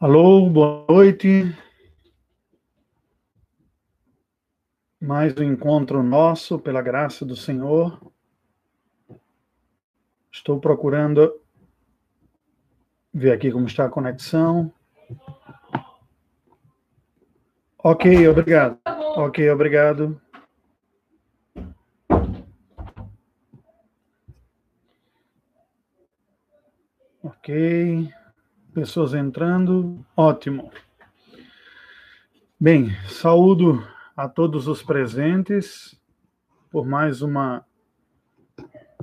Alô, boa noite. Mais um encontro nosso, pela graça do Senhor. Estou procurando ver aqui como está a conexão. Ok, obrigado. Ok, obrigado. Ok. Pessoas entrando. Ótimo. Bem, saúdo a todos os presentes por mais uma,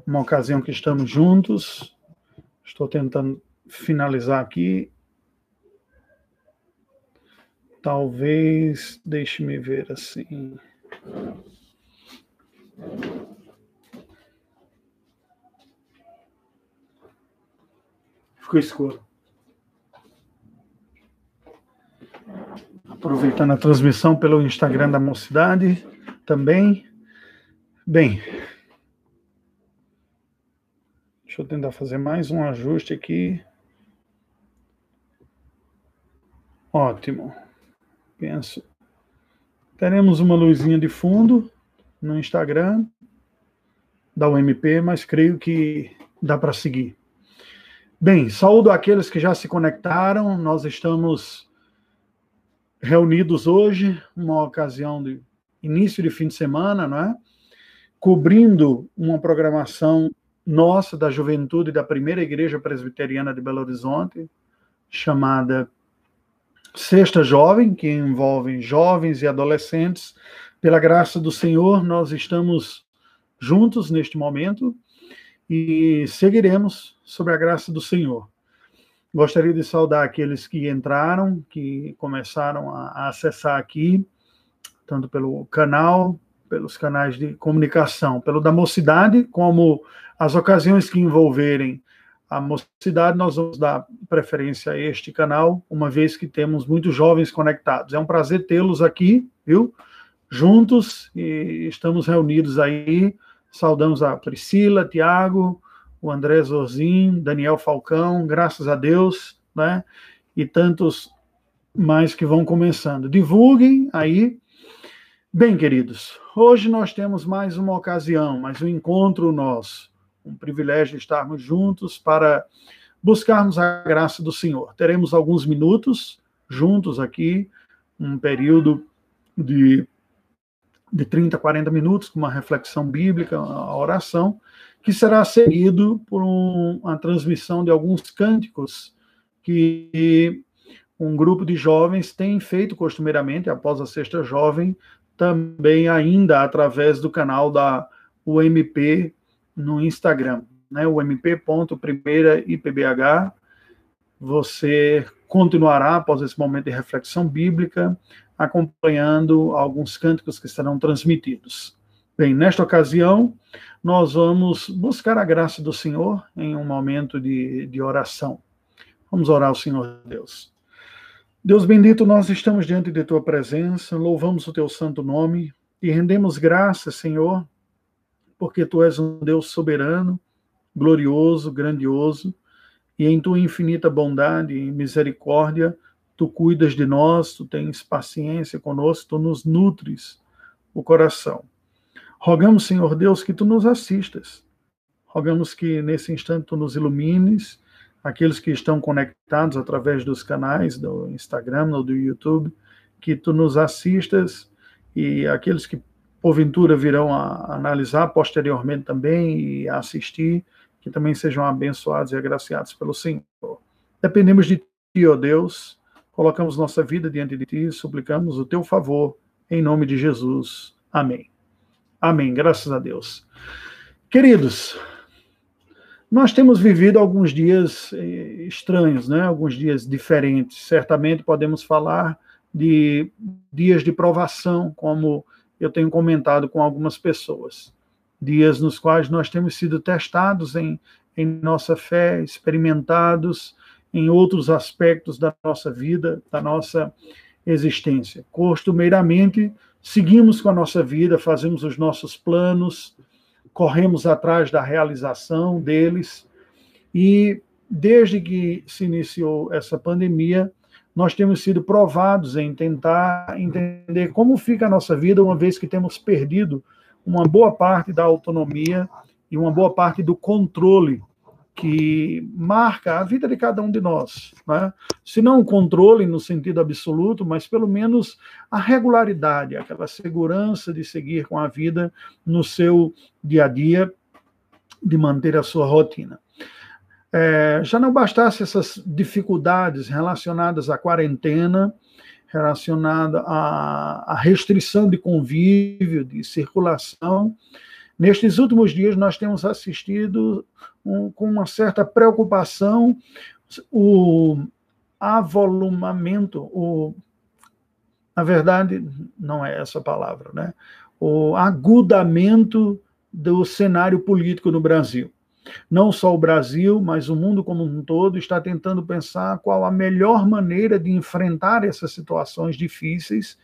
uma ocasião que estamos juntos. Estou tentando finalizar aqui. Talvez, deixe-me ver assim. Ficou escuro. Aproveitando a transmissão pelo Instagram da Mocidade também. Bem, deixa eu tentar fazer mais um ajuste aqui. Ótimo. Penso. Teremos uma luzinha de fundo no Instagram da UMP, mas creio que dá para seguir. Bem, saúdo aqueles que já se conectaram. Nós estamos reunidos hoje, uma ocasião de início de fim de semana, não é? Cobrindo uma programação nossa da juventude da primeira igreja presbiteriana de Belo Horizonte, chamada Sexta Jovem, que envolve jovens e adolescentes. Pela graça do Senhor, nós estamos juntos neste momento e seguiremos sobre a graça do Senhor. Gostaria de saudar aqueles que entraram, que começaram a, acessar aqui, tanto pelo canal, pelos canais de comunicação, pelo da mocidade, como as ocasiões que envolverem a mocidade, nós vamos dar preferência a este canal, uma vez que temos muitos jovens conectados. É um prazer tê-los aqui, viu? Juntos e estamos reunidos aí. Saudamos a Priscila, Tiago, o André Zorzin, Daniel Falcão, graças a Deus, né? E tantos mais que vão começando. Divulguem aí. Bem, queridos, hoje nós temos mais uma ocasião, mais um encontro nosso. Um privilégio estarmos juntos para buscarmos a graça do Senhor. Teremos alguns minutos juntos aqui, um período de, de 30, 40 minutos, com uma reflexão bíblica, a oração, que será seguido por um, uma transmissão de alguns cânticos que um grupo de jovens tem feito costumeiramente após a sexta jovem, também ainda através do canal da UMP no Instagram, né? ump.primeiraipbh. Você continuará após esse momento de reflexão bíblica acompanhando alguns cânticos que serão transmitidos. Bem, nesta ocasião, nós vamos buscar a graça do Senhor em um momento de, de oração. Vamos orar ao Senhor Deus. Deus bendito, nós estamos diante de tua presença, louvamos o teu santo nome e rendemos graças, Senhor, porque tu és um Deus soberano, glorioso, grandioso, e em tua infinita bondade e misericórdia, tu cuidas de nós, tu tens paciência conosco, tu nos nutres o coração. Rogamos, Senhor Deus, que tu nos assistas. Rogamos que nesse instante tu nos ilumines, aqueles que estão conectados através dos canais do Instagram ou do YouTube, que tu nos assistas e aqueles que porventura virão a analisar posteriormente também e a assistir, que também sejam abençoados e agraciados pelo Senhor. Dependemos de ti, ó Deus, colocamos nossa vida diante de ti, suplicamos o teu favor, em nome de Jesus. Amém. Amém, graças a Deus. Queridos, nós temos vivido alguns dias eh, estranhos, né? alguns dias diferentes. Certamente podemos falar de dias de provação, como eu tenho comentado com algumas pessoas. Dias nos quais nós temos sido testados em, em nossa fé, experimentados em outros aspectos da nossa vida, da nossa existência. Costumeiramente, seguimos com a nossa vida, fazemos os nossos planos, corremos atrás da realização deles. E desde que se iniciou essa pandemia, nós temos sido provados em tentar entender como fica a nossa vida, uma vez que temos perdido uma boa parte da autonomia e uma boa parte do controle que marca a vida de cada um de nós. Né? Se não o controle no sentido absoluto, mas pelo menos a regularidade, aquela segurança de seguir com a vida no seu dia a dia, de manter a sua rotina. É, já não bastasse essas dificuldades relacionadas à quarentena, relacionada à, à restrição de convívio, de circulação, Nestes últimos dias, nós temos assistido um, com uma certa preocupação o avolumamento, o, na verdade, não é essa palavra, né? o agudamento do cenário político no Brasil. Não só o Brasil, mas o mundo como um todo está tentando pensar qual a melhor maneira de enfrentar essas situações difíceis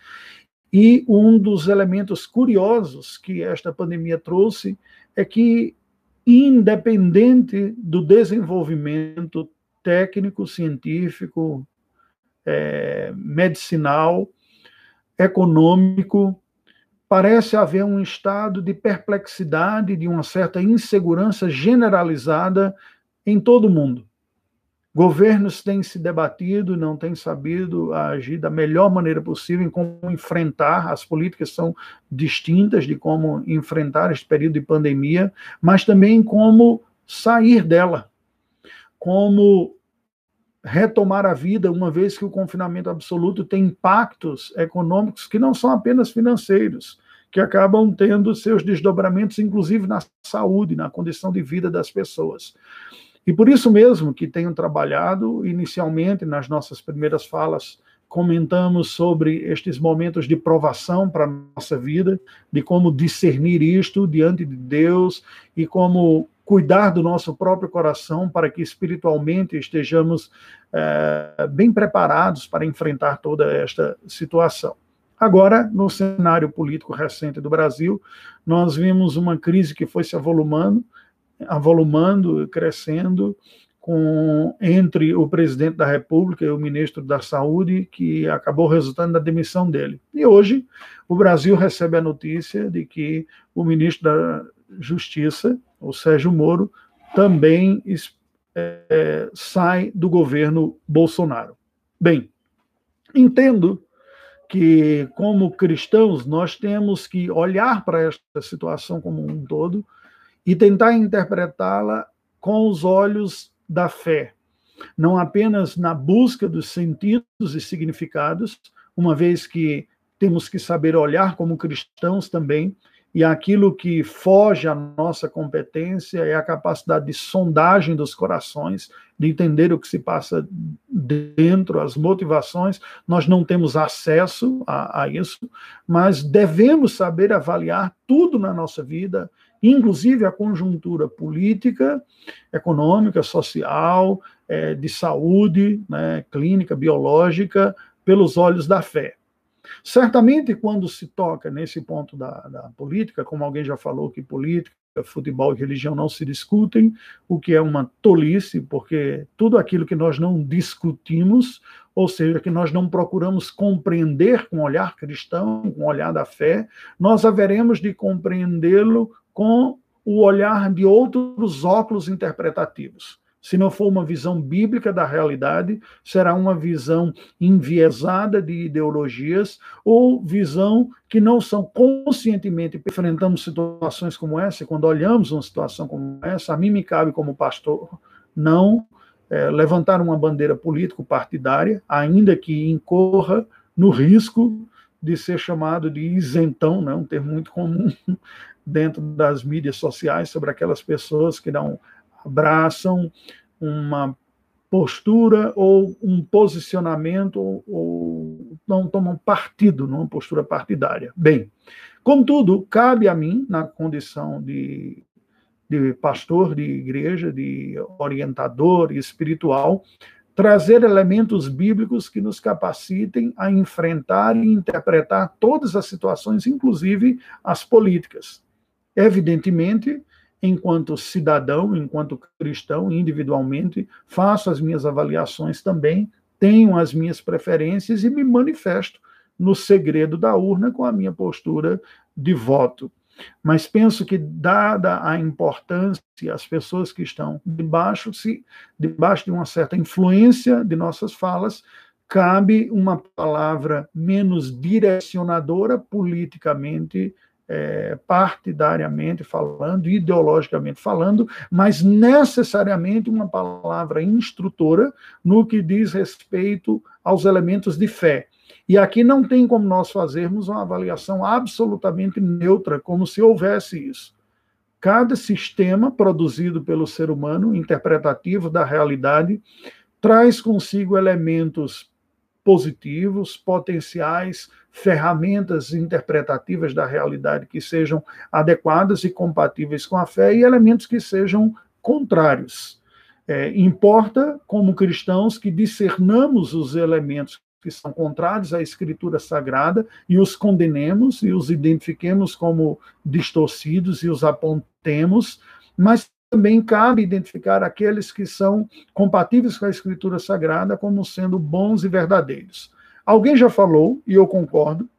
e um dos elementos curiosos que esta pandemia trouxe é que, independente do desenvolvimento técnico, científico, é, medicinal, econômico, parece haver um estado de perplexidade, de uma certa insegurança generalizada em todo o mundo. Governos têm se debatido, não têm sabido agir da melhor maneira possível em como enfrentar, as políticas são distintas de como enfrentar este período de pandemia, mas também como sair dela, como retomar a vida, uma vez que o confinamento absoluto tem impactos econômicos que não são apenas financeiros, que acabam tendo seus desdobramentos, inclusive na saúde, na condição de vida das pessoas. E por isso mesmo que tenho trabalhado, inicialmente, nas nossas primeiras falas, comentamos sobre estes momentos de provação para a nossa vida, de como discernir isto diante de Deus e como cuidar do nosso próprio coração para que espiritualmente estejamos é, bem preparados para enfrentar toda esta situação. Agora, no cenário político recente do Brasil, nós vimos uma crise que foi se avolumando, avolumando, crescendo, com, entre o presidente da República e o ministro da Saúde, que acabou resultando na demissão dele. E hoje, o Brasil recebe a notícia de que o ministro da Justiça, o Sérgio Moro, também é, sai do governo Bolsonaro. Bem, entendo que, como cristãos, nós temos que olhar para esta situação como um todo e tentar interpretá-la com os olhos da fé, não apenas na busca dos sentidos e significados, uma vez que temos que saber olhar como cristãos também, e aquilo que foge à nossa competência é a capacidade de sondagem dos corações, de entender o que se passa dentro, as motivações. Nós não temos acesso a, a isso, mas devemos saber avaliar tudo na nossa vida inclusive a conjuntura política, econômica, social, é, de saúde, né, clínica, biológica, pelos olhos da fé. Certamente, quando se toca nesse ponto da, da política, como alguém já falou que política, futebol e religião não se discutem, o que é uma tolice, porque tudo aquilo que nós não discutimos, ou seja, que nós não procuramos compreender com o olhar cristão, com o olhar da fé, nós haveremos de compreendê-lo com o olhar de outros óculos interpretativos. Se não for uma visão bíblica da realidade, será uma visão enviesada de ideologias ou visão que não são conscientemente enfrentamos situações como essa. Quando olhamos uma situação como essa, a mim me cabe como pastor não é, levantar uma bandeira político-partidária, ainda que incorra no risco de ser chamado de isentão, né, um termo muito comum dentro das mídias sociais sobre aquelas pessoas que não abraçam uma postura ou um posicionamento ou, não tomam partido numa postura partidária. Bem, contudo, cabe a mim, na condição de, de pastor de igreja, de orientador espiritual, trazer elementos bíblicos que nos capacitem a enfrentar e interpretar todas as situações, inclusive as políticas. Evidentemente, enquanto cidadão, enquanto cristão, individualmente, faço as minhas avaliações também tenho as minhas preferências e me manifesto no segredo da urna com a minha postura de voto. Mas penso que, dada a importância, as pessoas que estão debaixo, se, debaixo de uma certa influência de nossas falas, cabe uma palavra menos direcionadora politicamente, é, partidariamente falando, ideologicamente falando, mas necessariamente uma palavra instrutora no que diz respeito aos elementos de fé. E aqui não tem como nós fazermos uma avaliação absolutamente neutra, como se houvesse isso. Cada sistema produzido pelo ser humano, interpretativo da realidade, traz consigo elementos positivos, potenciais, ferramentas interpretativas da realidade que sejam adequadas e compatíveis com a fé e elementos que sejam contrários. É, importa, como cristãos, que discernamos os elementos que são contrários à Escritura Sagrada e os condenemos e os identifiquemos como distorcidos e os apontemos, mas também cabe identificar aqueles que são compatíveis com a Escritura Sagrada como sendo bons e verdadeiros. Alguém já falou, e eu concordo,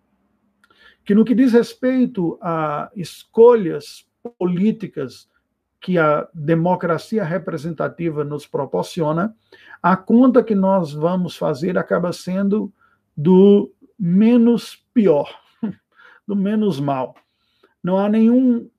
que no que diz respeito a escolhas políticas que a democracia representativa nos proporciona, a conta que nós vamos fazer acaba sendo do menos pior, do menos mal. Não há nenhum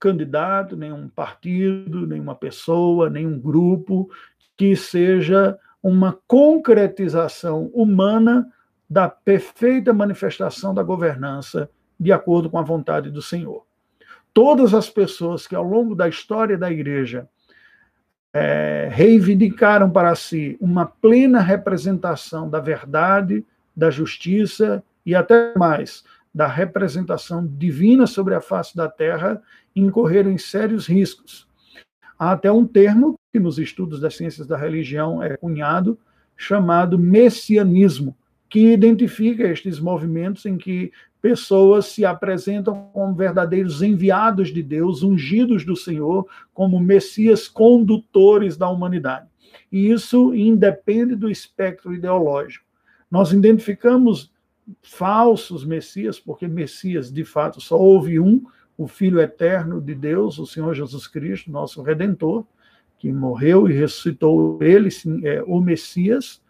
candidato, nenhum partido, nenhuma pessoa, nenhum grupo que seja uma concretização humana da perfeita manifestação da governança de acordo com a vontade do Senhor. Todas as pessoas que ao longo da história da igreja é, reivindicaram para si uma plena representação da verdade, da justiça e até mais da representação divina sobre a face da terra, incorreram em sérios riscos. Há até um termo que nos estudos das ciências da religião é cunhado, chamado messianismo, que identifica estes movimentos em que pessoas se apresentam como verdadeiros enviados de Deus, ungidos do Senhor, como messias condutores da humanidade. E isso independe do espectro ideológico. Nós identificamos falsos messias, porque messias, de fato, só houve um, o Filho eterno de Deus, o Senhor Jesus Cristo, nosso Redentor, que morreu e ressuscitou ele, é, o Messias,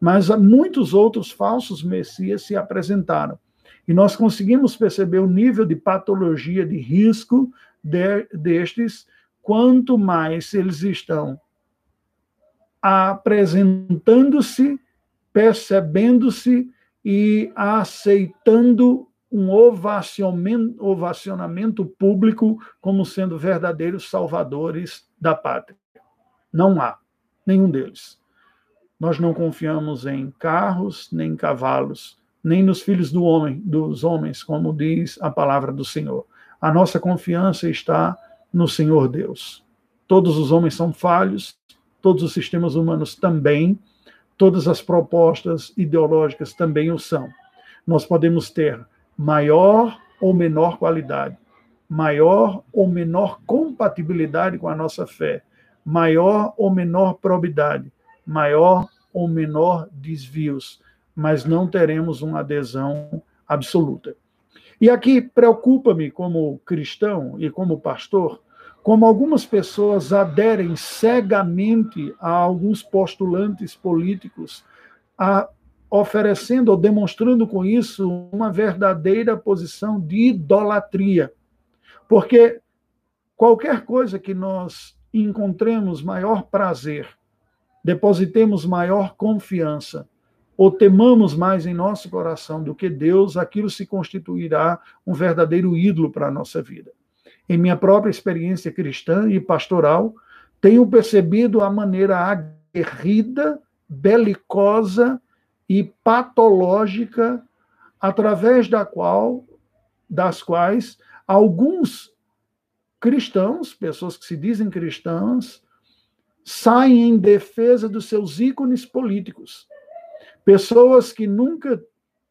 mas muitos outros falsos messias se apresentaram. E nós conseguimos perceber o nível de patologia, de risco de, destes, quanto mais eles estão apresentando-se, percebendo-se e aceitando um ovacionamento, público como sendo verdadeiros salvadores da pátria. Não há nenhum deles. Nós não confiamos em carros, nem em cavalos, nem nos filhos do homem, dos homens, como diz a palavra do Senhor. A nossa confiança está no Senhor Deus. Todos os homens são falhos, todos os sistemas humanos também, todas as propostas ideológicas também o são. Nós podemos ter maior ou menor qualidade, maior ou menor compatibilidade com a nossa fé, maior ou menor probidade, maior ou menor desvios, mas não teremos uma adesão absoluta. E aqui preocupa-me, como cristão e como pastor, como algumas pessoas aderem cegamente a alguns postulantes políticos, a, oferecendo ou demonstrando com isso uma verdadeira posição de idolatria. Porque qualquer coisa que nós encontremos maior prazer, depositemos maior confiança, ou temamos mais em nosso coração do que Deus, aquilo se constituirá um verdadeiro ídolo para a nossa vida. Em minha própria experiência cristã e pastoral, tenho percebido a maneira aguerrida, belicosa e patológica através da qual das quais alguns cristãos, pessoas que se dizem cristãs, saem em defesa dos seus ícones políticos Pessoas que nunca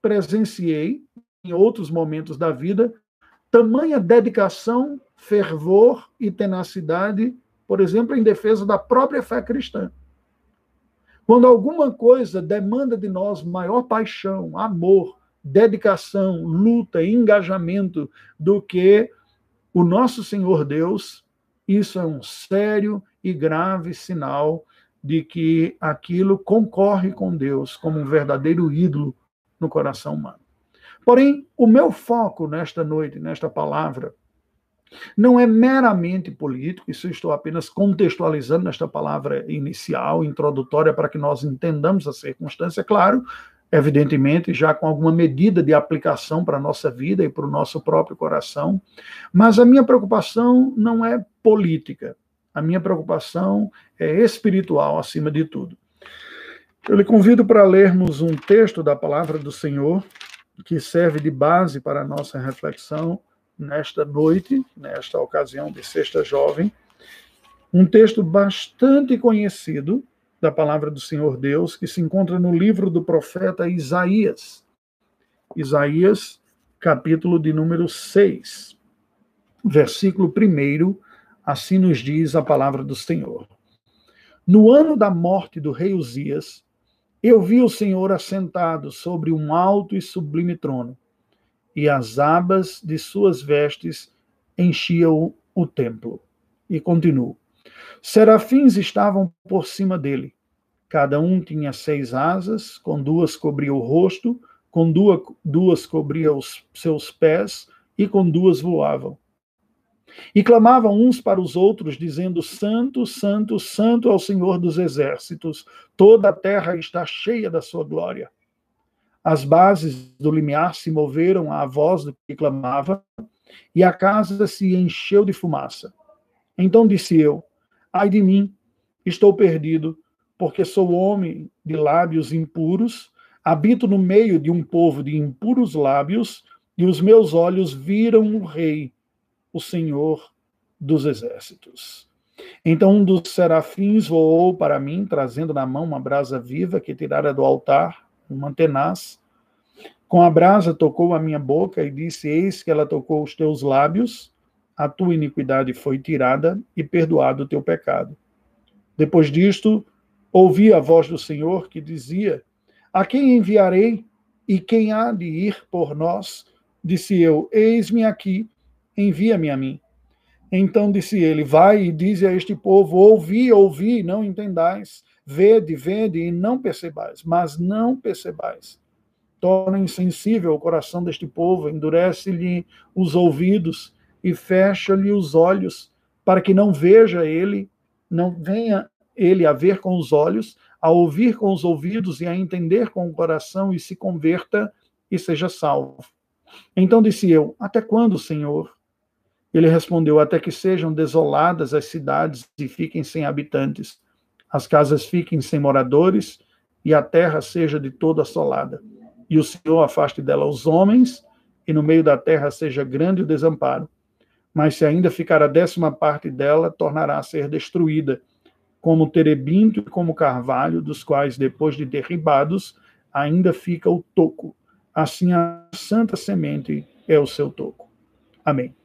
presenciei em outros momentos da vida, tamanha dedicação, fervor e tenacidade, por exemplo, em defesa da própria fé cristã. Quando alguma coisa demanda de nós maior paixão, amor, dedicação, luta, engajamento do que o nosso Senhor Deus, isso é um sério e grave sinal de que aquilo concorre com Deus como um verdadeiro ídolo no coração humano. Porém, o meu foco nesta noite, nesta palavra, não é meramente político, isso estou apenas contextualizando nesta palavra inicial, introdutória, para que nós entendamos a circunstância, claro, evidentemente, já com alguma medida de aplicação para a nossa vida e para o nosso próprio coração. Mas a minha preocupação não é política, a minha preocupação é espiritual acima de tudo. Eu lhe convido para lermos um texto da palavra do Senhor que serve de base para a nossa reflexão nesta noite, nesta ocasião de Sexta Jovem, um texto bastante conhecido da palavra do Senhor Deus, que se encontra no livro do profeta Isaías. Isaías, capítulo de número 6, versículo 1, assim nos diz a palavra do Senhor. No ano da morte do rei Uzias, eu vi o Senhor assentado sobre um alto e sublime trono, e as abas de suas vestes enchiam o templo. E continuo. Serafins estavam por cima dele. Cada um tinha seis asas, com duas cobria o rosto, com duas, duas cobria os seus pés, e com duas voavam. E clamavam uns para os outros, dizendo: Santo, Santo, Santo ao Senhor dos exércitos, toda a terra está cheia da sua glória. As bases do limiar se moveram à voz do que clamava, e a casa se encheu de fumaça. Então disse eu: Ai de mim, estou perdido, porque sou homem de lábios impuros, habito no meio de um povo de impuros lábios, e os meus olhos viram o Rei, o Senhor dos exércitos. Então um dos serafins voou para mim, trazendo na mão uma brasa viva que tirara do altar, uma tenaz. Com a brasa tocou a minha boca e disse: Eis que ela tocou os teus lábios, a tua iniquidade foi tirada e perdoado o teu pecado. Depois disto, ouvi a voz do Senhor que dizia: A quem enviarei e quem há de ir por nós? Disse eu: Eis-me aqui, envia-me a mim. Então disse ele: Vai e dize a este povo: Ouvi, ouvi, não entendais. Vede, vede e não percebais. Mas não percebais. Torna insensível o coração deste povo, endurece-lhe os ouvidos e fecha-lhe os olhos, para que não veja ele, não venha ele a ver com os olhos, a ouvir com os ouvidos e a entender com o coração e se converta e seja salvo. Então disse eu: Até quando, Senhor? Ele respondeu: Até que sejam desoladas as cidades e fiquem sem habitantes, as casas fiquem sem moradores e a terra seja de toda assolada. E o Senhor afaste dela os homens, e no meio da terra seja grande o desamparo. Mas se ainda ficar a décima parte dela, tornará a ser destruída, como terebinto e como carvalho, dos quais, depois de derribados, ainda fica o toco. Assim a santa semente é o seu toco. Amém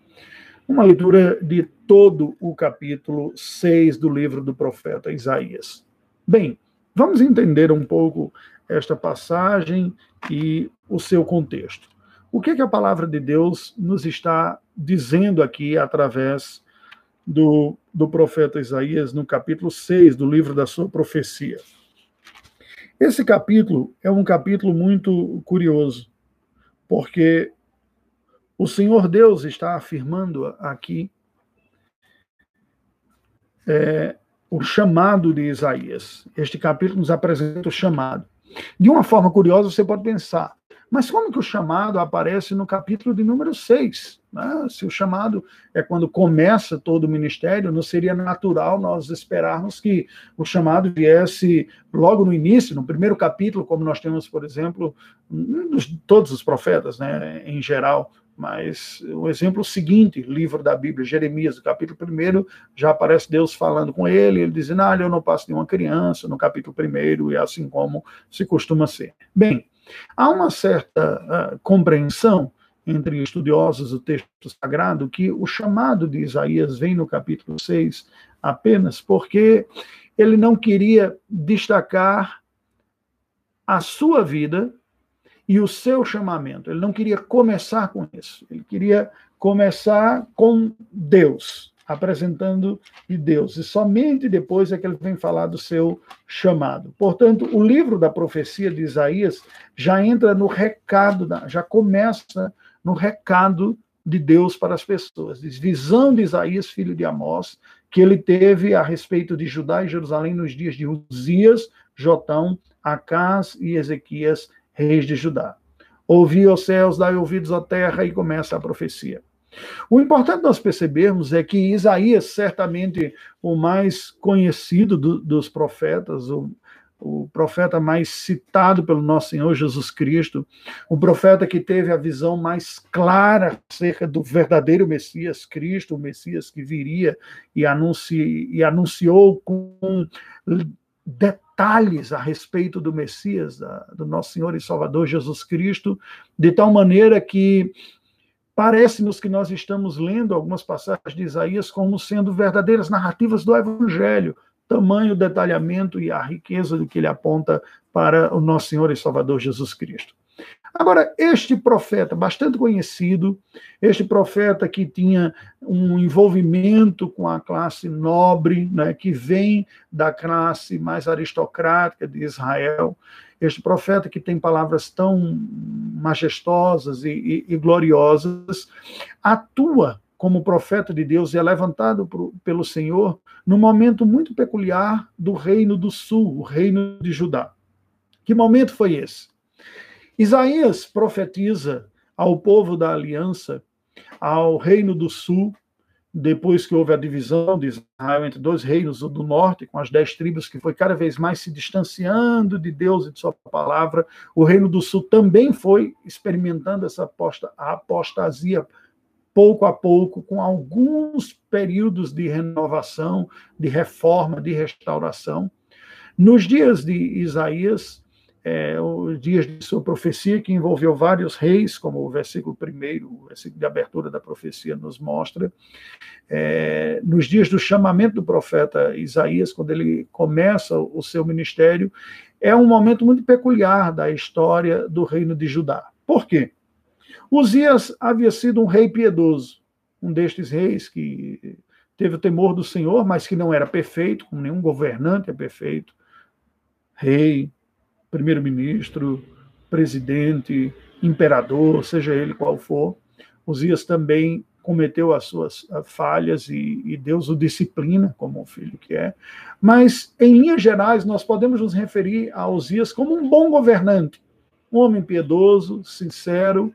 uma leitura de todo o capítulo 6 do livro do profeta Isaías. Bem, vamos entender um pouco esta passagem e o seu contexto. O que, é que a palavra de Deus nos está dizendo aqui através do, do profeta Isaías no capítulo 6 do livro da sua profecia? Esse capítulo é um capítulo muito curioso, porque o Senhor Deus está afirmando aqui é, o chamado de Isaías. Este capítulo nos apresenta o chamado. De uma forma curiosa, você pode pensar, mas como que o chamado aparece no capítulo de número 6? Né? Se o chamado é quando começa todo o ministério, não seria natural nós esperarmos que o chamado viesse logo no início, no primeiro capítulo, como nós temos, por exemplo, todos os profetas, né, em geral, mas o exemplo seguinte, livro da Bíblia, Jeremias, capítulo 1, já aparece Deus falando com ele, ele dizendo, ah, eu não passo de uma criança, no capítulo 1, e assim como se costuma ser. Bem, há uma certa uh, compreensão entre estudiosos do texto sagrado que o chamado de Isaías vem no capítulo 6 apenas porque ele não queria destacar a sua vida e o seu chamamento. Ele não queria começar com isso. Ele queria começar com Deus, apresentando de Deus. E somente depois é que ele vem falar do seu chamado. Portanto, o livro da profecia de Isaías já entra no recado, já começa no recado de Deus para as pessoas. Diz, visão de Isaías, filho de Amós, que ele teve a respeito de Judá e Jerusalém nos dias de Uzias, Jotão, Acás e Ezequias, reis de Judá. Ouvi os céus, dai ouvidos à terra, e começa a profecia. O importante nós percebermos é que Isaías, certamente o mais conhecido do, dos profetas, o, o profeta mais citado pelo nosso Senhor Jesus Cristo, o profeta que teve a visão mais clara acerca do verdadeiro Messias Cristo, o Messias que viria e, e anunciou com detalhes a respeito do Messias, do nosso Senhor e Salvador Jesus Cristo, de tal maneira que parece-nos que nós estamos lendo algumas passagens de Isaías como sendo verdadeiras narrativas do Evangelho, tamanho, detalhamento e a riqueza do que ele aponta para o nosso Senhor e Salvador Jesus Cristo. Agora, este profeta, bastante conhecido, este profeta que tinha um envolvimento com a classe nobre, né, que vem da classe mais aristocrática de Israel, este profeta que tem palavras tão majestosas e, e, e gloriosas, atua como profeta de Deus e é levantado por, pelo Senhor num momento muito peculiar do reino do sul, o reino de Judá. Que momento foi esse? Isaías profetiza ao povo da aliança, ao reino do sul, depois que houve a divisão de Israel entre dois reinos, o do norte, com as dez tribos, que foi cada vez mais se distanciando de Deus e de sua palavra, o reino do sul também foi experimentando essa apostasia pouco a pouco, com alguns períodos de renovação, de reforma, de restauração. Nos dias de Isaías, é, os dias de sua profecia, que envolveu vários reis, como o versículo primeiro, o versículo de abertura da profecia nos mostra, é, nos dias do chamamento do profeta Isaías, quando ele começa o seu ministério, é um momento muito peculiar da história do reino de Judá. Por quê? Uzias havia sido um rei piedoso, um destes reis que teve o temor do Senhor, mas que não era perfeito, como nenhum governante é perfeito. Rei, primeiro-ministro, presidente, imperador, seja ele qual for. Uzias também cometeu as suas falhas e, e, Deus o disciplina como um filho que é. Mas, em linhas gerais, nós podemos nos referir a Uzias como um bom governante, um homem piedoso, sincero,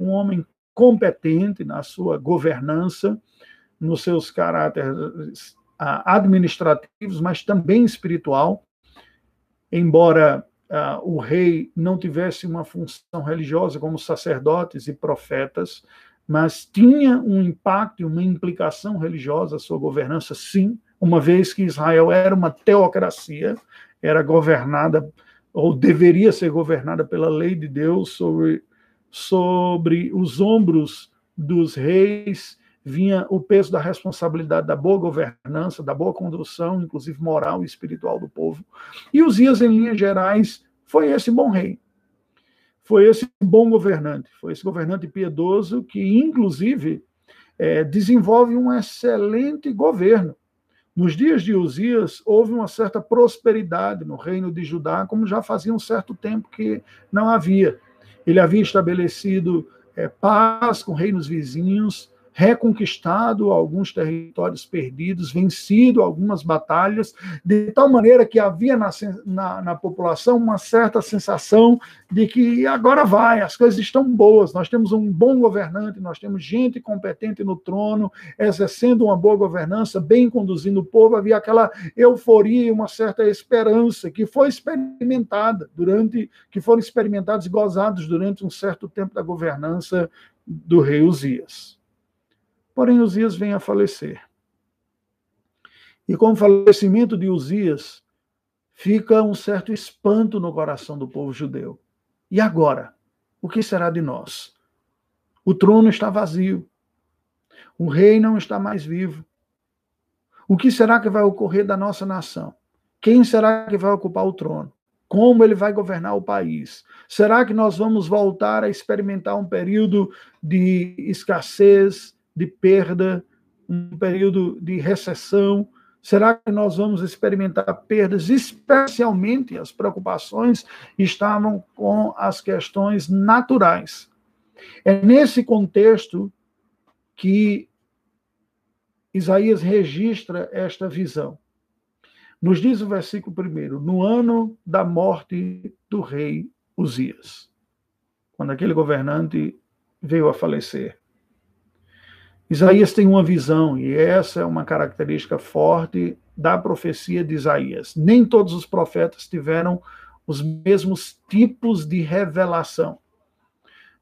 um homem competente na sua governança, nos seus caráteres ah, administrativos, mas também espiritual. Embora uh, o rei não tivesse uma função religiosa como sacerdotes e profetas, mas tinha um impacto e uma implicação religiosa a sua governança, sim, uma vez que Israel era uma teocracia, era governada ou deveria ser governada pela lei de Deus sobre sobre os ombros dos reis vinha o peso da responsabilidade da boa governança, da boa condução, inclusive moral e espiritual do povo. E Uzias, em linhas gerais, foi esse bom rei. Foi esse bom governante, foi esse governante piedoso que, inclusive, é, desenvolve um excelente governo. Nos dias de Uzias, houve uma certa prosperidade no reino de Judá, como já fazia um certo tempo que não havia. Ele havia estabelecido é, paz com reinos vizinhos, reconquistado alguns territórios perdidos, vencido algumas batalhas, de tal maneira que havia na, na, na, população uma certa sensação de que agora vai, as coisas estão boas, nós temos um bom governante, nós temos gente competente no trono, exercendo uma boa governança, bem conduzindo o povo, havia aquela euforia, uma certa esperança que foi experimentada durante, que foram experimentados e gozados durante um certo tempo da governança do rei Uzias. Porém, Uzias vem a falecer. E com o falecimento de Uzias, fica um certo espanto no coração do povo judeu. E agora? O que será de nós? O trono está vazio. O rei não está mais vivo. O que será que vai ocorrer da nossa nação? Quem será que vai ocupar o trono? Como ele vai governar o país? Será que nós vamos voltar a experimentar um período de escassez, de perda, um período de recessão? Será que nós vamos experimentar perdas? Especialmente as preocupações estavam com as questões naturais. É nesse contexto que Isaías registra esta visão. Nos diz o versículo primeiro: no ano da morte do rei Uzias, quando aquele governante veio a falecer. Isaías tem uma visão, e essa é uma característica forte da profecia de Isaías. Nem todos os profetas tiveram os mesmos tipos de revelação.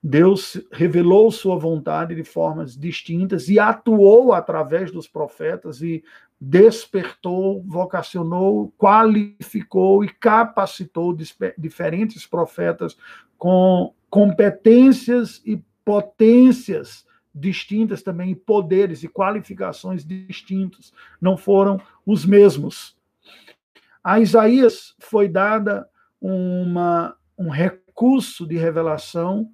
Deus revelou sua vontade de formas distintas e atuou através dos profetas e despertou, vocacionou, qualificou e capacitou diferentes profetas com competências e potências distintas também, poderes e qualificações distintos, não foram os mesmos. A Isaías foi dada uma, um recurso de revelação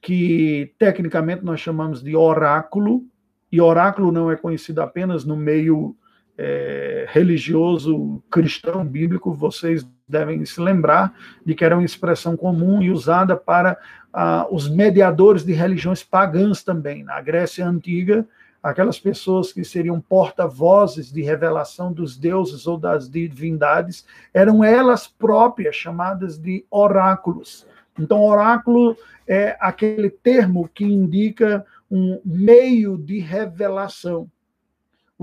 que tecnicamente nós chamamos de oráculo, e oráculo não é conhecido apenas no meio é, religioso cristão bíblico, vocês devem se lembrar de que era uma expressão comum e usada para ah, os mediadores de religiões pagãs também. Na Grécia Antiga, aquelas pessoas que seriam porta-vozes de revelação dos deuses ou das divindades, eram elas próprias chamadas de oráculos. Então, oráculo é aquele termo que indica um meio de revelação.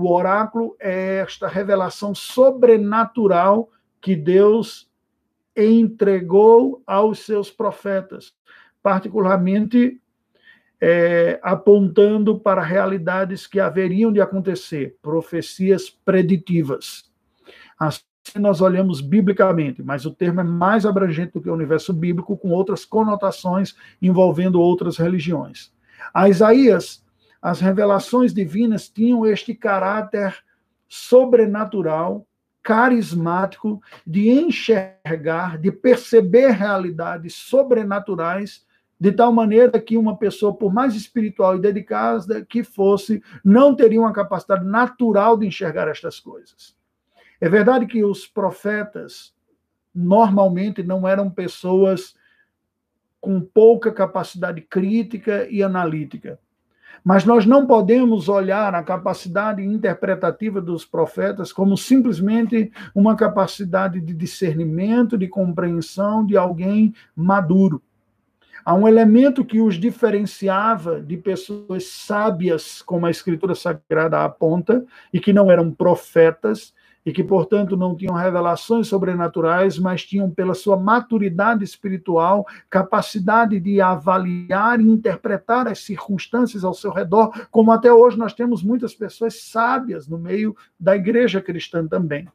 O oráculo é esta revelação sobrenatural que Deus entregou aos seus profetas, particularmente é, apontando para realidades que haveriam de acontecer, profecias preditivas. Assim nós olhamos biblicamente, mas o termo é mais abrangente do que o universo bíblico, com outras conotações envolvendo outras religiões. A Isaías, as revelações divinas tinham este caráter sobrenatural, carismático, de enxergar, de perceber realidades sobrenaturais, de tal maneira que uma pessoa, por mais espiritual e dedicada que fosse, não teria uma capacidade natural de enxergar estas coisas. É verdade que os profetas normalmente não eram pessoas com pouca capacidade crítica e analítica. Mas nós não podemos olhar a capacidade interpretativa dos profetas como simplesmente uma capacidade de discernimento, de compreensão de alguém maduro. Há um elemento que os diferenciava de pessoas sábias, como a Escritura Sagrada aponta, e que não eram profetas, e que, portanto, não tinham revelações sobrenaturais, mas tinham, pela sua maturidade espiritual, capacidade de avaliar e interpretar as circunstâncias ao seu redor, como até hoje nós temos muitas pessoas sábias no meio da igreja cristã também.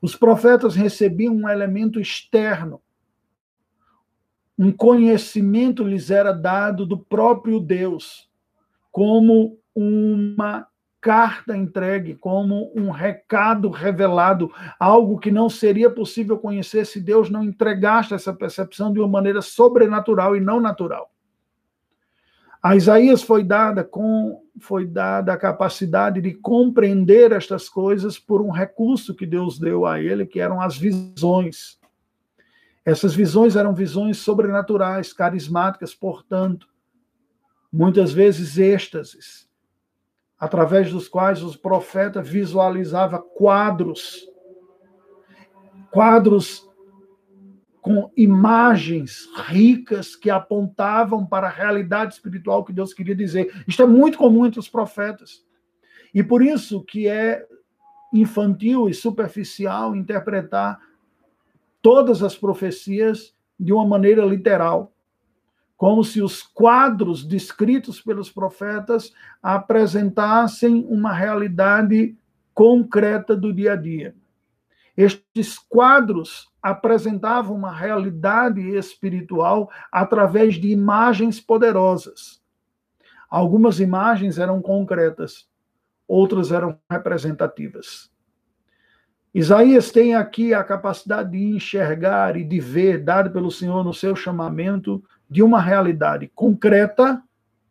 Os profetas recebiam um elemento externo, um conhecimento lhes era dado do próprio Deus, como uma carta entregue, como um recado revelado, algo que não seria possível conhecer se Deus não entregasse essa percepção de uma maneira sobrenatural e não natural. A Isaías foi dada com foi dada a capacidade de compreender estas coisas por um recurso que Deus deu a ele, que eram as visões. Essas visões eram visões sobrenaturais, carismáticas, portanto, muitas vezes êxtases, através dos quais os profetas visualizava quadros, quadros com imagens ricas que apontavam para a realidade espiritual que Deus queria dizer. Isto é muito comum entre os profetas. E por isso que é infantil e superficial interpretar todas as profecias de uma maneira literal como se os quadros descritos pelos profetas apresentassem uma realidade concreta do dia a dia. Estes quadros apresentavam uma realidade espiritual através de imagens poderosas. Algumas imagens eram concretas, outras eram representativas. Isaías tem aqui a capacidade de enxergar e de ver, dado pelo Senhor no seu chamamento, de uma realidade concreta,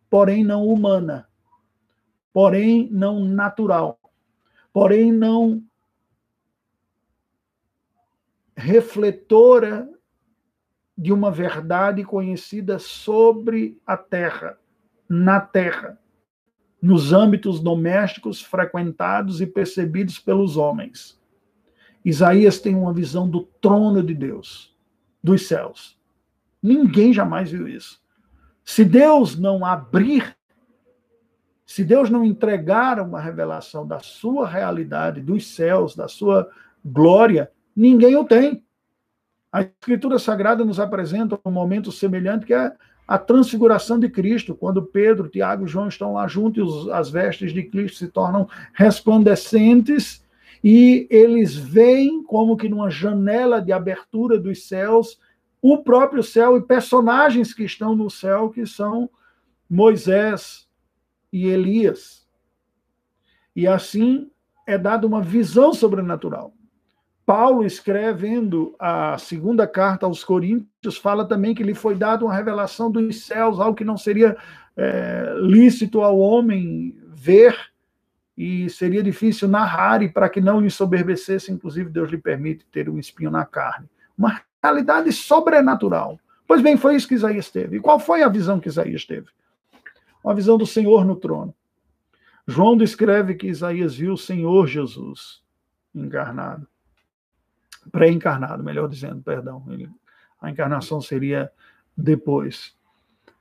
porém não humana, porém não natural, porém não refletora de uma verdade conhecida sobre a terra, na terra, nos âmbitos domésticos frequentados e percebidos pelos homens. Isaías tem uma visão do trono de Deus, dos céus. Ninguém jamais viu isso. Se Deus não abrir, se Deus não entregar uma revelação da sua realidade, dos céus, da sua glória, ninguém o tem. A Escritura Sagrada nos apresenta um momento semelhante que é a transfiguração de Cristo, quando Pedro, Tiago e João estão lá juntos e as vestes de Cristo se tornam resplandecentes e eles veem como que numa janela de abertura dos céus o próprio céu e personagens que estão no céu que são Moisés e Elias. E assim é dada uma visão sobrenatural. Paulo, escrevendo a segunda carta aos Coríntios, fala também que lhe foi dada uma revelação dos céus, algo que não seria é, lícito ao homem ver e seria difícil narrar, e para que não lhe soberbecesse, inclusive Deus lhe permite ter um espinho na carne. Uma realidade sobrenatural. Pois bem, foi isso que Isaías teve. E qual foi a visão que Isaías teve? Uma visão do Senhor no trono. João descreve que Isaías viu o Senhor Jesus encarnado pré-encarnado, melhor dizendo, perdão. A encarnação seria depois.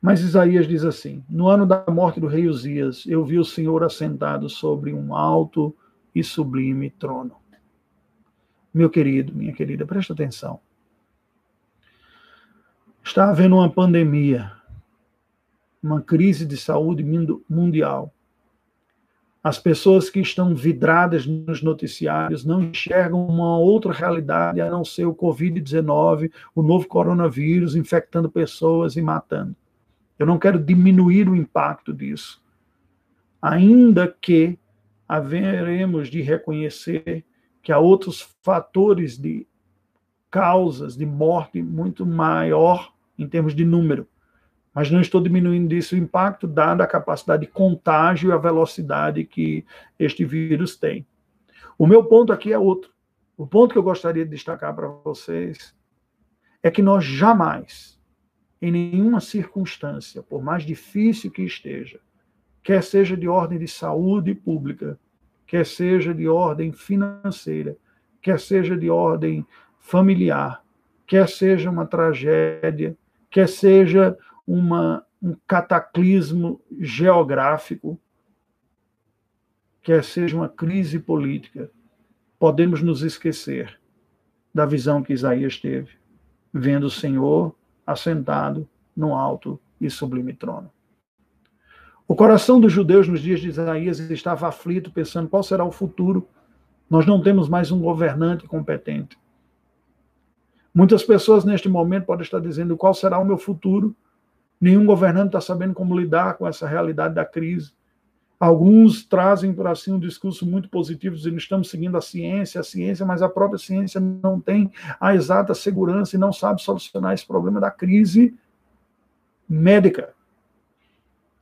Mas Isaías diz assim: No ano da morte do rei Uzias, eu vi o Senhor assentado sobre um alto e sublime trono. Meu querido, minha querida, presta atenção. Está havendo uma pandemia, uma crise de saúde mundial. As pessoas que estão vidradas nos noticiários não enxergam uma outra realidade a não ser o Covid-19, o novo coronavírus infectando pessoas e matando. Eu não quero diminuir o impacto disso. Ainda que haveremos de reconhecer que há outros fatores de causas de morte muito maior em termos de número mas não estou diminuindo disso o impacto, dada a capacidade de contágio e a velocidade que este vírus tem. O meu ponto aqui é outro. O ponto que eu gostaria de destacar para vocês é que nós jamais, em nenhuma circunstância, por mais difícil que esteja, quer seja de ordem de saúde pública, quer seja de ordem financeira, quer seja de ordem familiar, quer seja uma tragédia, quer seja uma, um cataclismo geográfico, quer seja uma crise política, podemos nos esquecer da visão que Isaías teve, vendo o Senhor assentado no alto e sublime trono. O coração dos judeus nos dias de Isaías estava aflito, pensando qual será o futuro. Nós não temos mais um governante competente. Muitas pessoas neste momento podem estar dizendo qual será o meu futuro. Nenhum governante está sabendo como lidar com essa realidade da crise. Alguns trazem para si um discurso muito positivo, dizendo estamos seguindo a ciência, a ciência, mas a própria ciência não tem a exata segurança e não sabe solucionar esse problema da crise médica.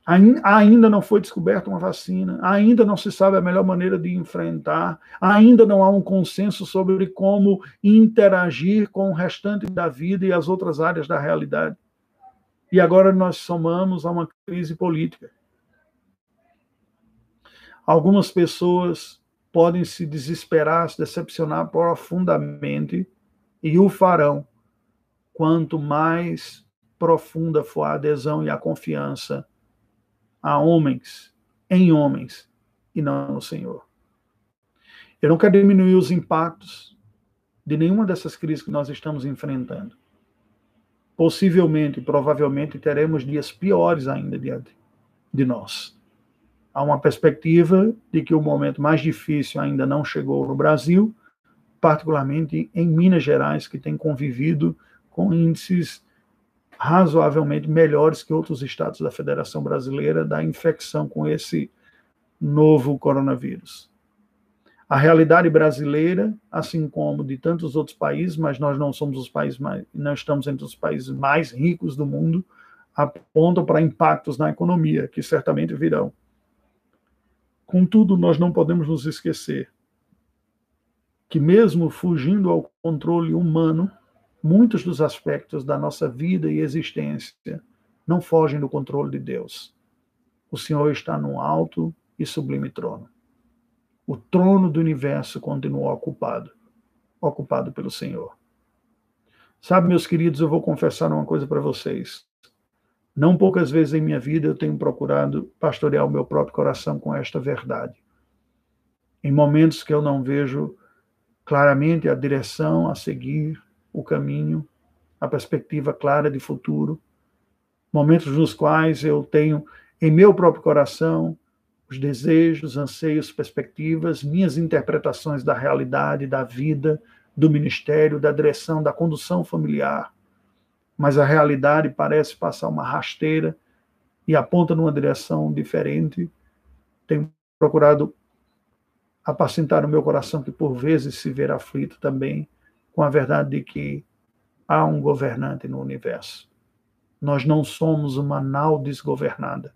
Ainda não foi descoberta uma vacina, ainda não se sabe a melhor maneira de enfrentar, ainda não há um consenso sobre como interagir com o restante da vida e as outras áreas da realidade. E agora nós somamos a uma crise política. Algumas pessoas podem se desesperar, se decepcionar profundamente e o farão quanto mais profunda for a adesão e a confiança a homens, em homens e não no Senhor. Eu não quero diminuir os impactos de nenhuma dessas crises que nós estamos enfrentando possivelmente, provavelmente, teremos dias piores ainda diante de nós. Há uma perspectiva de que o momento mais difícil ainda não chegou no Brasil, particularmente em Minas Gerais, que tem convivido com índices razoavelmente melhores que outros estados da Federação Brasileira da infecção com esse novo coronavírus. A realidade brasileira, assim como de tantos outros países, mas nós não somos os países mais, não estamos entre os países mais ricos do mundo, apontam para impactos na economia que certamente virão. Contudo, nós não podemos nos esquecer que mesmo fugindo ao controle humano, muitos dos aspectos da nossa vida e existência não fogem do controle de Deus. O Senhor está no alto e sublime trono. O trono do universo continua ocupado, ocupado pelo Senhor. Sabe, meus queridos, eu vou confessar uma coisa para vocês. Não poucas vezes em minha vida eu tenho procurado pastorear o meu próprio coração com esta verdade. Em momentos que eu não vejo claramente a direção a seguir, o caminho, a perspectiva clara de futuro, momentos nos quais eu tenho em meu próprio coração os desejos, anseios, perspectivas, minhas interpretações da realidade, da vida, do ministério, da direção, da condução familiar. Mas a realidade parece passar uma rasteira e aponta numa direção diferente. Tenho procurado apacentar o meu coração, que por vezes se vê aflito também, com a verdade de que há um governante no universo. Nós não somos uma nau desgovernada.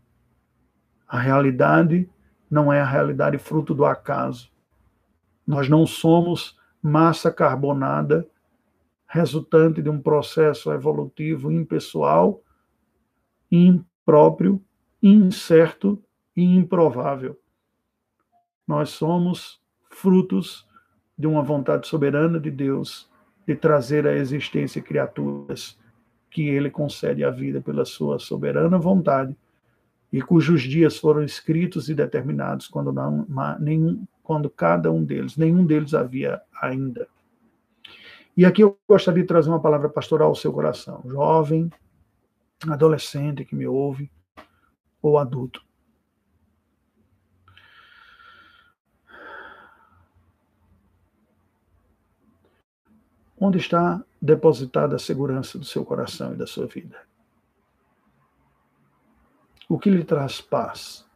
A realidade não é a realidade fruto do acaso. Nós não somos massa carbonada resultante de um processo evolutivo impessoal, impróprio, incerto e improvável. Nós somos frutos de uma vontade soberana de Deus de trazer à existência criaturas que ele concede à vida pela sua soberana vontade e cujos dias foram escritos e determinados quando, não, nenhum, quando cada um deles, nenhum deles havia ainda. E aqui eu gostaria de trazer uma palavra pastoral ao seu coração, jovem, adolescente que me ouve, ou adulto. Onde está depositada a segurança do seu coração e da sua vida? O que lhe traz paz?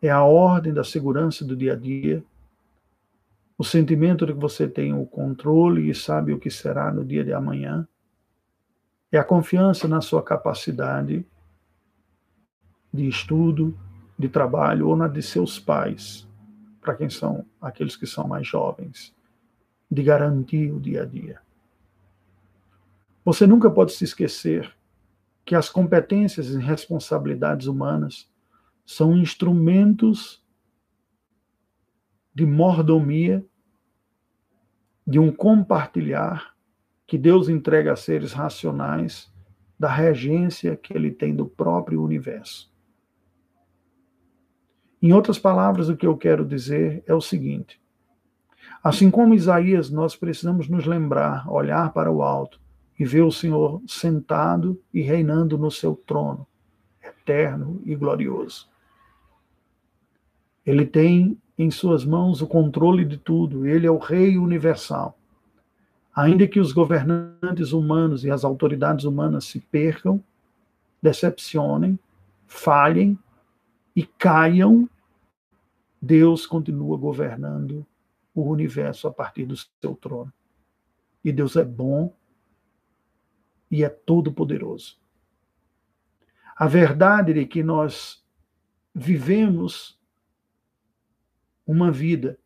É a ordem da segurança do dia a dia, o sentimento de que você tem o controle e sabe o que será no dia de amanhã, é a confiança na sua capacidade de estudo, de trabalho ou na de seus pais, para quem são aqueles que são mais jovens, de garantir o dia a dia. Você nunca pode se esquecer que as competências e responsabilidades humanas são instrumentos de mordomia, de um compartilhar que Deus entrega a seres racionais da regência que ele tem do próprio universo. Em outras palavras, o que eu quero dizer é o seguinte: assim como Isaías, nós precisamos nos lembrar, olhar para o alto e vê o Senhor sentado e reinando no seu trono, eterno e glorioso. Ele tem em suas mãos o controle de tudo, ele é o Rei universal. Ainda que os governantes humanos e as autoridades humanas se percam, decepcionem, falhem e caiam, Deus continua governando o universo a partir do seu trono. E Deus é bom e é todo-poderoso. A verdade é que nós vivemos uma vida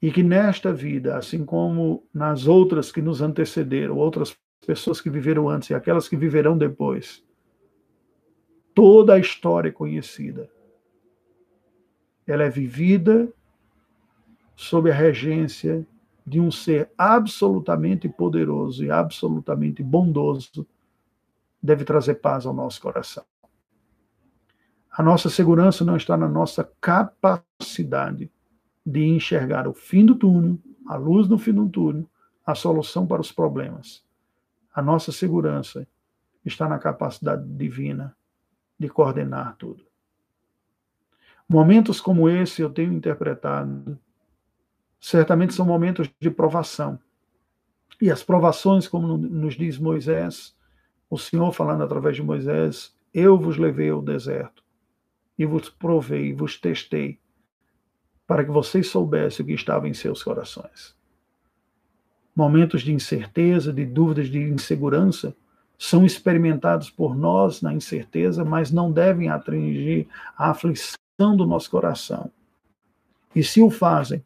e que nesta vida, assim como nas outras que nos antecederam, outras pessoas que viveram antes e aquelas que viverão depois, toda a história conhecida, ela é vivida sob a regência de um ser absolutamente poderoso e absolutamente bondoso deve trazer paz ao nosso coração. A nossa segurança não está na nossa capacidade de enxergar o fim do túnel, a luz no fim do túnel, a solução para os problemas. A nossa segurança está na capacidade divina de coordenar tudo. Momentos como esse eu tenho interpretado certamente são momentos de provação. E as provações, como nos diz Moisés, o Senhor falando através de Moisés, eu vos levei ao deserto, e vos provei, vos testei, para que vocês soubessem o que estava em seus corações. Momentos de incerteza, de dúvidas, de insegurança são experimentados por nós na incerteza, mas não devem atingir a aflição do nosso coração. E se o fazem,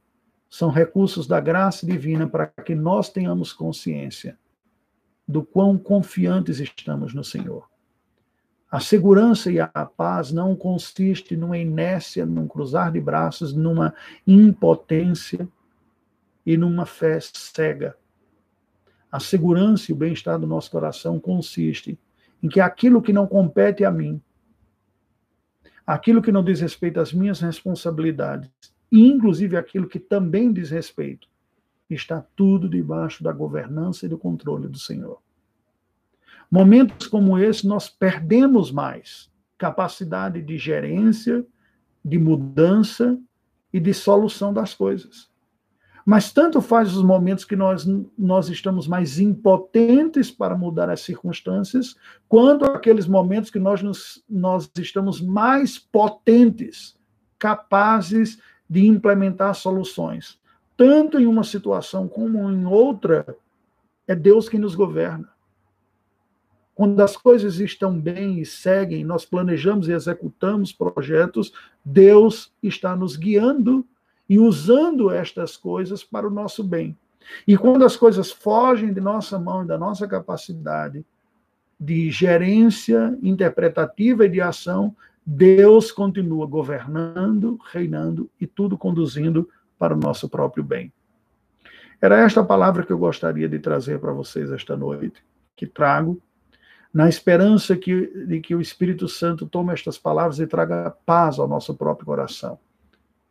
são recursos da graça divina para que nós tenhamos consciência do quão confiantes estamos no Senhor. A segurança e a paz não consiste numa inércia, num cruzar de braços, numa impotência e numa fé cega. A segurança e o bem-estar do nosso coração consiste em que aquilo que não compete a mim, aquilo que não diz respeito às minhas responsabilidades, inclusive aquilo que também diz respeito, está tudo debaixo da governança e do controle do Senhor. Momentos como esse, nós perdemos mais capacidade de gerência, de mudança e de solução das coisas. Mas tanto faz os momentos que nós, nós estamos mais impotentes para mudar as circunstâncias, quanto aqueles momentos que nós, nos, nós estamos mais potentes, capazes de implementar soluções. Tanto em uma situação como em outra, é Deus quem nos governa. Quando as coisas estão bem e seguem, nós planejamos e executamos projetos, Deus está nos guiando e usando estas coisas para o nosso bem. E quando as coisas fogem de nossa mão e da nossa capacidade de gerência interpretativa e de ação, Deus continua governando, reinando e tudo conduzindo para o nosso próprio bem. Era esta palavra que eu gostaria de trazer para vocês esta noite, que trago na esperança que, de que o Espírito Santo tome estas palavras e traga paz ao nosso próprio coração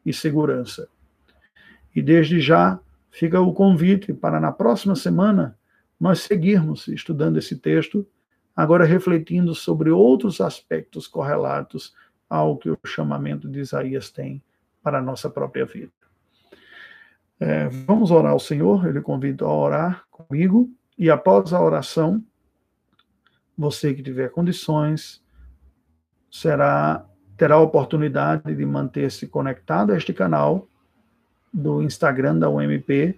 e segurança. E desde já fica o convite para na próxima semana nós seguirmos estudando esse texto, agora refletindo sobre outros aspectos correlatos ao que o chamamento de Isaías tem para a nossa própria vida. É, vamos orar ao Senhor, ele convida a orar comigo, e após a oração, você que tiver condições será terá a oportunidade de manter-se conectado a este canal do Instagram da UMP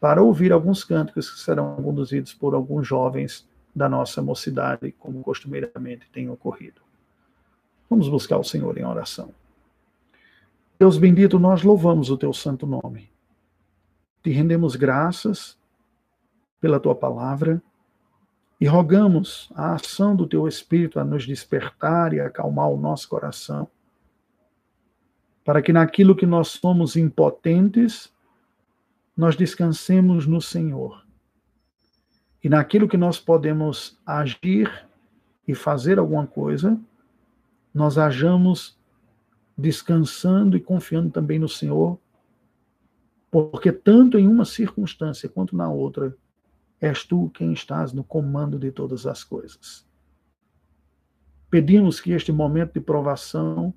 para ouvir alguns cânticos que serão conduzidos por alguns jovens da nossa mocidade, como costumeiramente tem ocorrido. Vamos buscar o Senhor em oração. Deus bendito, nós louvamos o teu santo nome. Te rendemos graças pela tua palavra e rogamos a ação do teu Espírito a nos despertar e acalmar o nosso coração, para que naquilo que nós somos impotentes, nós descansemos no Senhor. E naquilo que nós podemos agir e fazer alguma coisa, nós hajamos descansando e confiando também no Senhor, porque tanto em uma circunstância quanto na outra, És tu quem estás no comando de todas as coisas. Pedimos que este momento de provação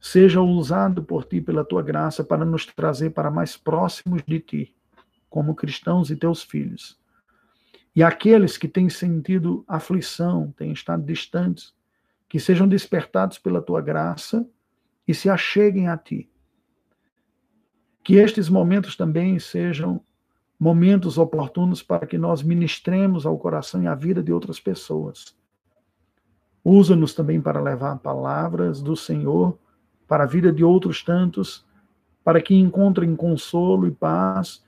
seja usado por ti pela tua graça para nos trazer para mais próximos de ti, como cristãos e teus filhos. E aqueles que têm sentido aflição, têm estado distantes, que sejam despertados pela tua graça e se acheguem a ti. Que estes momentos também sejam momentos oportunos para que nós ministremos ao coração e à vida de outras pessoas. Usa-nos também para levar palavras do Senhor para a vida de outros tantos, para que encontrem consolo e paz,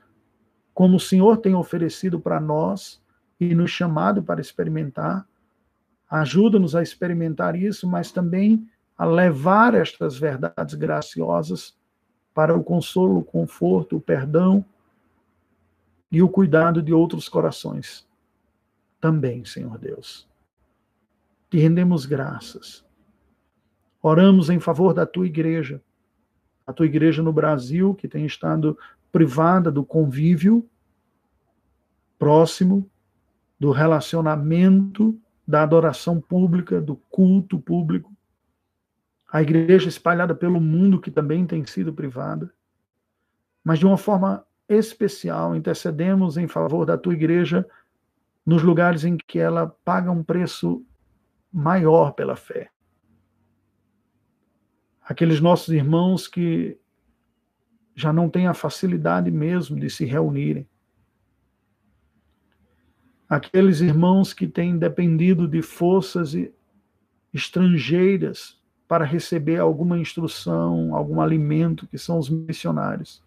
como o Senhor tem oferecido para nós e nos chamado para experimentar. Ajuda-nos a experimentar isso, mas também a levar estas verdades graciosas para o consolo, o conforto, o perdão e o cuidado de outros corações. Também, Senhor Deus. Te rendemos graças. Oramos em favor da tua igreja, a tua igreja no Brasil, que tem estado privada do convívio próximo, do relacionamento, da adoração pública, do culto público. A igreja espalhada pelo mundo, que também tem sido privada. Mas de uma forma especial, intercedemos em favor da tua igreja nos lugares em que ela paga um preço maior pela fé. Aqueles nossos irmãos que já não têm a facilidade mesmo de se reunirem. Aqueles irmãos que têm dependido de forças estrangeiras para receber alguma instrução, algum alimento, que são os missionários.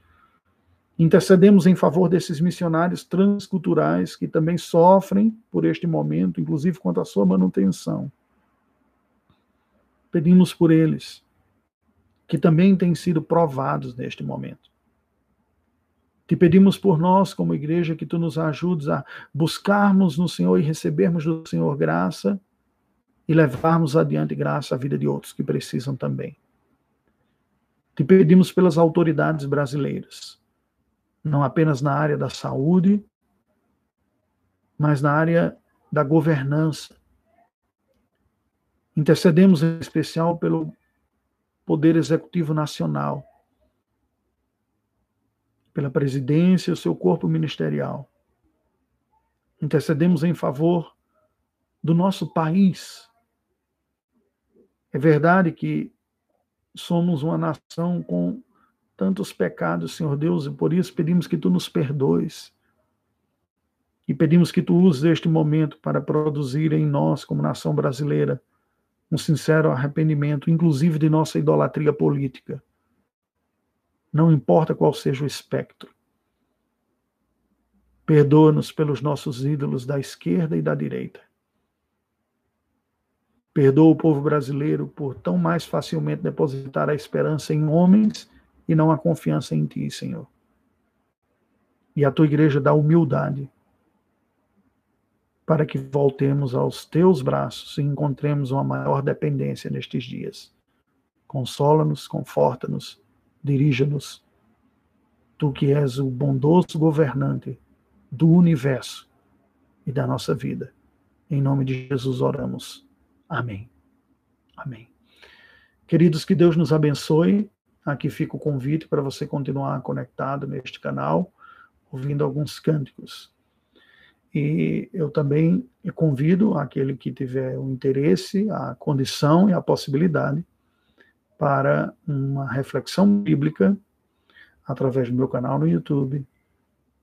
Intercedemos em favor desses missionários transculturais que também sofrem por este momento, inclusive quanto à sua manutenção. Pedimos por eles, que também têm sido provados neste momento. Te pedimos por nós, como igreja, que tu nos ajudes a buscarmos no Senhor e recebermos do Senhor graça e levarmos adiante graça à vida de outros que precisam também. Te pedimos pelas autoridades brasileiras, não apenas na área da saúde, mas na área da governança. Intercedemos em especial pelo Poder Executivo Nacional, pela presidência e o seu corpo ministerial. Intercedemos em favor do nosso país. É verdade que somos uma nação com tantos pecados, Senhor Deus, e por isso pedimos que tu nos perdoes. E pedimos que tu uses este momento para produzir em nós, como nação brasileira, um sincero arrependimento, inclusive de nossa idolatria política não importa qual seja o espectro. Perdoa-nos pelos nossos ídolos da esquerda e da direita. Perdoa o povo brasileiro por tão mais facilmente depositar a esperança em homens e não a confiança em ti, Senhor. E a tua igreja dá humildade para que voltemos aos teus braços e encontremos uma maior dependência nestes dias. Consola-nos, conforta-nos dirija-nos. Tu que és o bondoso governante do universo e da nossa vida. Em nome de Jesus oramos. Amém. Amém. Queridos, que Deus nos abençoe. Aqui fica o convite para você continuar conectado neste canal, ouvindo alguns cânticos. E eu também convido aquele que tiver o interesse, a condição e a possibilidade para uma reflexão bíblica através do meu canal no YouTube,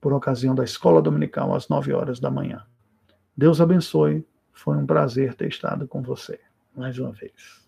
por ocasião da escola dominical às 9 horas da manhã. Deus abençoe. Foi um prazer ter estado com você mais uma vez.